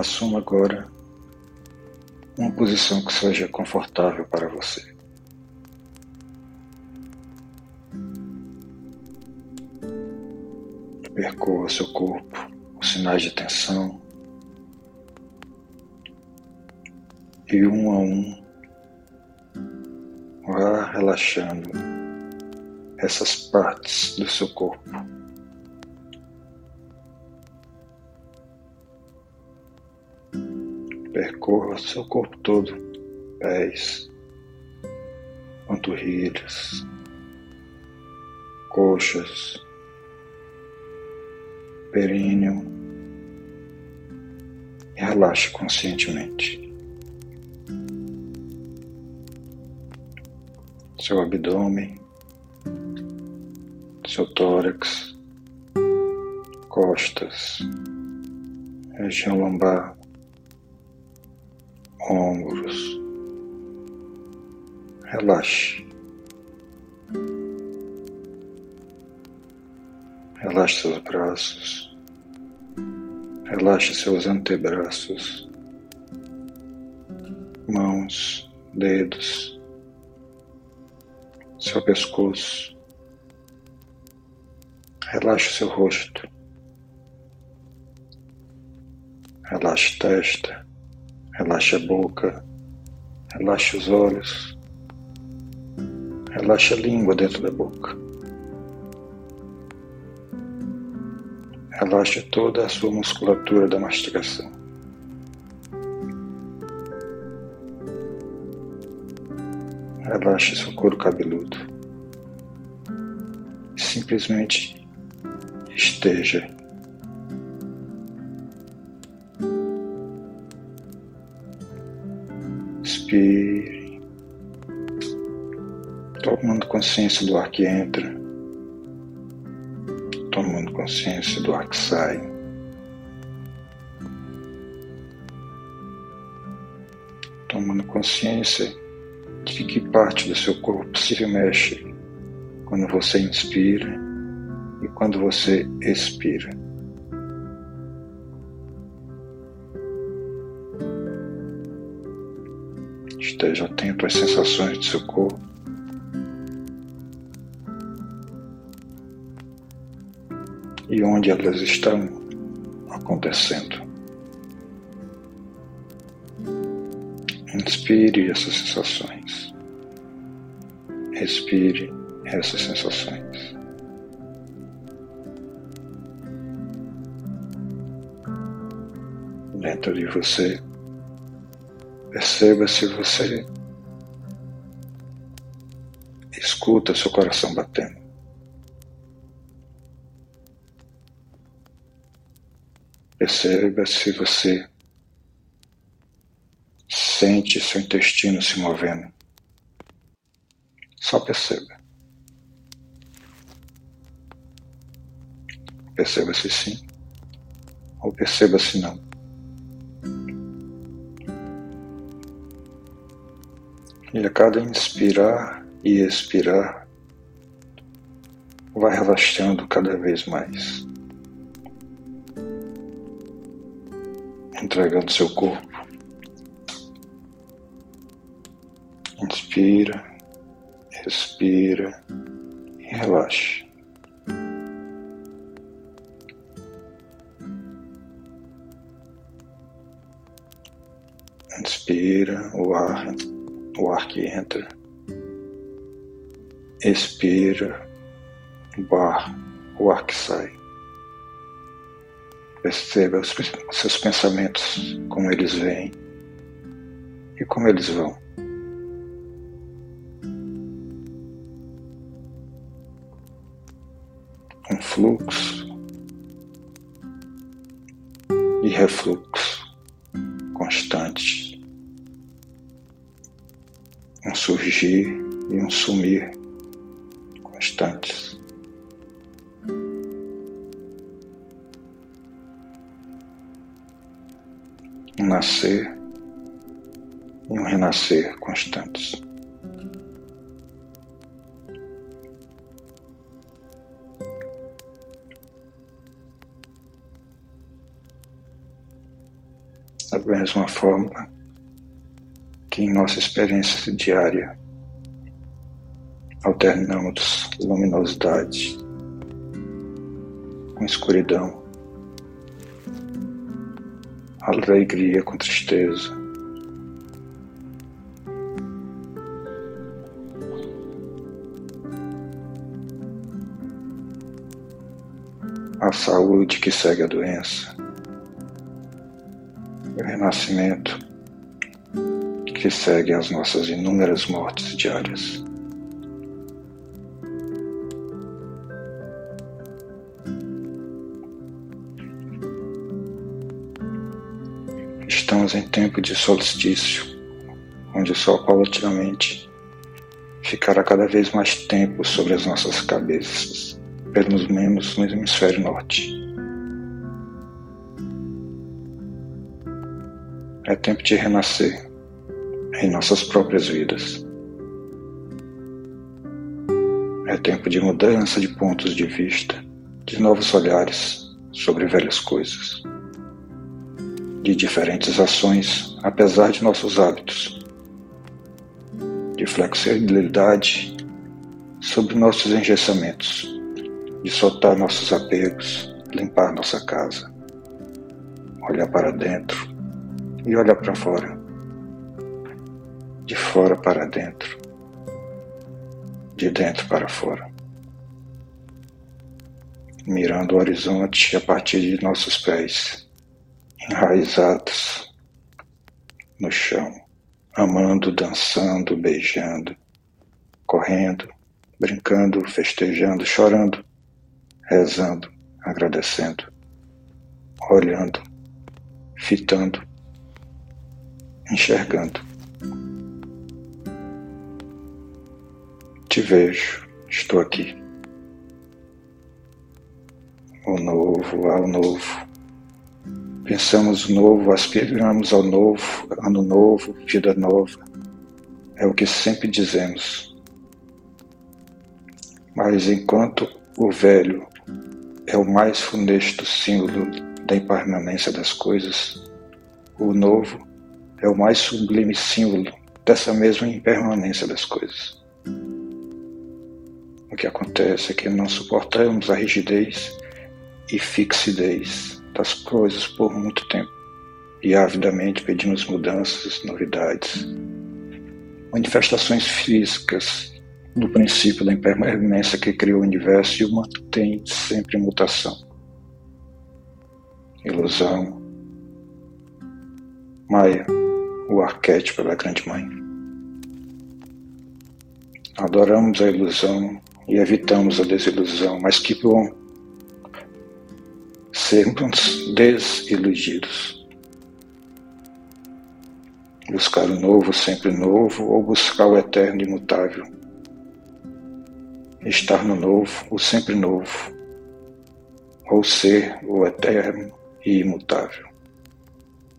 Assuma agora uma posição que seja confortável para você. Percorra seu corpo, os sinais de tensão, e um a um vá relaxando essas partes do seu corpo. Percorra seu corpo todo, pés, panturrilhas, coxas, períneo e relaxe conscientemente. Seu abdômen, seu tórax, costas, região lombar, ombros. Relaxe. Relaxe seus braços. Relaxe seus antebraços, mãos, dedos, seu pescoço. Relaxe seu rosto. Relaxe testa. Relaxe a boca. Relaxe os olhos. Relaxe a língua dentro da boca. Relaxe toda a sua musculatura da mastigação. Relaxe seu couro cabeludo. Simplesmente esteja. Inspire, tomando consciência do ar que entra, tomando consciência do ar que sai. Tomando consciência de que parte do seu corpo se mexe quando você inspira e quando você expira. Esteja atento às sensações do seu corpo. E onde elas estão acontecendo. Inspire essas sensações. Respire essas sensações. Dentro de você, perceba se você escuta seu coração batendo. Perceba se você Sente seu intestino se movendo. Só perceba. Perceba se sim ou perceba se não. E a cada inspirar e expirar, vai relaxando cada vez mais, entregando seu corpo Inspira, expira e relaxa. Inspira o ar, o ar que entra. Expira o ar, o ar que sai. Perceba os seus pensamentos, como eles vêm e como eles vão. fluxo e refluxo constantes, um surgir e um sumir constantes. Um nascer e um renascer constantes. da mesma forma que em nossa experiência diária alternamos luminosidade com escuridão, alegria com tristeza, a saúde que segue a doença, o renascimento que segue as nossas inúmeras mortes diárias. Estamos em tempo de solstício, onde o sol paulatinamente ficará cada vez mais tempo sobre as nossas cabeças pelo menos no hemisfério norte. É tempo de renascer em nossas próprias vidas. É tempo de mudança de pontos de vista, de novos olhares sobre velhas coisas, de diferentes ações, apesar de nossos hábitos, de flexibilidade sobre nossos engessamentos de soltar nossos apegos, limpar nossa casa, olhar para dentro e olhar para fora, de fora para dentro, de dentro para fora, mirando o horizonte a partir de nossos pés, enraizados no chão, amando, dançando, beijando, correndo, brincando, festejando, chorando rezando, agradecendo, olhando, fitando, enxergando. Te vejo, estou aqui. O novo, ao novo. Pensamos novo, aspiramos ao novo, ano novo, vida nova. É o que sempre dizemos. Mas enquanto o velho é o mais funesto símbolo da impermanência das coisas. O novo é o mais sublime símbolo dessa mesma impermanência das coisas. Que acontece é que não suportamos a rigidez e fixidez das coisas por muito tempo e avidamente pedimos mudanças, novidades, manifestações físicas do princípio da impermanência que criou o universo e o mantém sempre em mutação. Ilusão. Maia, o arquétipo da Grande Mãe. Adoramos a ilusão e evitamos a desilusão, mas que bom sermos desiludidos. Buscar o novo, sempre novo, ou buscar o eterno imutável estar no novo, o sempre novo, ou ser o eterno e imutável.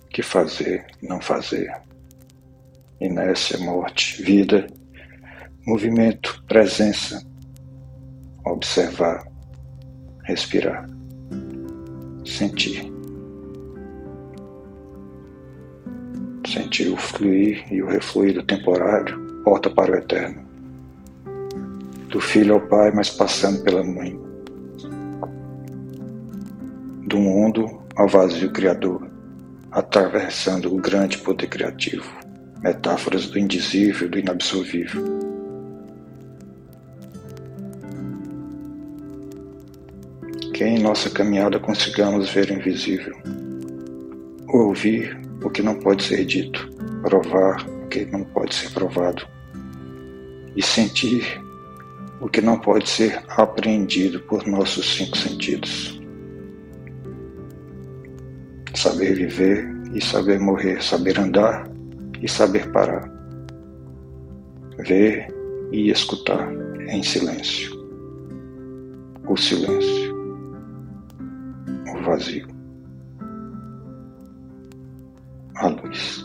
Que fazer, não fazer? Inércia, morte, vida, movimento, presença, observar, respirar, sentir. Sentir o fluir e o refluir do temporário, porta para o eterno do filho ao pai, mas passando pela mãe. Do mundo ao vazio criador, atravessando o grande poder criativo, metáforas do indizível, do inabsorvível. Que em nossa caminhada consigamos ver o invisível, ouvir o que não pode ser dito, provar o que não pode ser provado e sentir o que não pode ser apreendido por nossos cinco sentidos. Saber viver e saber morrer, saber andar e saber parar, ver e escutar em silêncio. O silêncio, vazio, a luz.